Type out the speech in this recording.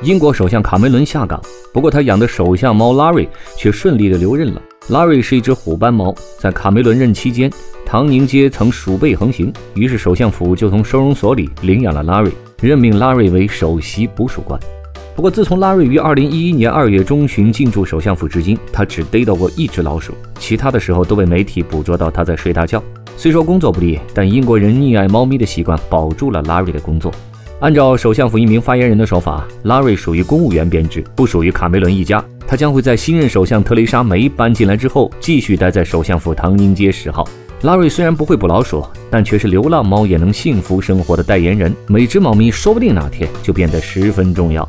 英国首相卡梅伦下岗，不过他养的首相猫拉瑞却顺利的留任了。拉瑞是一只虎斑猫，在卡梅伦任期间，唐宁街曾鼠辈横行，于是首相府就从收容所里领养了拉瑞，任命拉瑞为首席捕鼠官。不过，自从拉瑞于二零一一年二月中旬进驻首相府至今，他只逮到过一只老鼠，其他的时候都被媒体捕捉到他在睡大觉。虽说工作不利，但英国人溺爱猫咪的习惯保住了拉瑞的工作。按照首相府一名发言人的说法，拉瑞属于公务员编制，不属于卡梅伦一家。他将会在新任首相特蕾莎梅搬进来之后，继续待在首相府唐宁街十号。拉瑞虽然不会捕老鼠，但却是流浪猫也能幸福生活的代言人。每只猫咪说不定哪天就变得十分重要。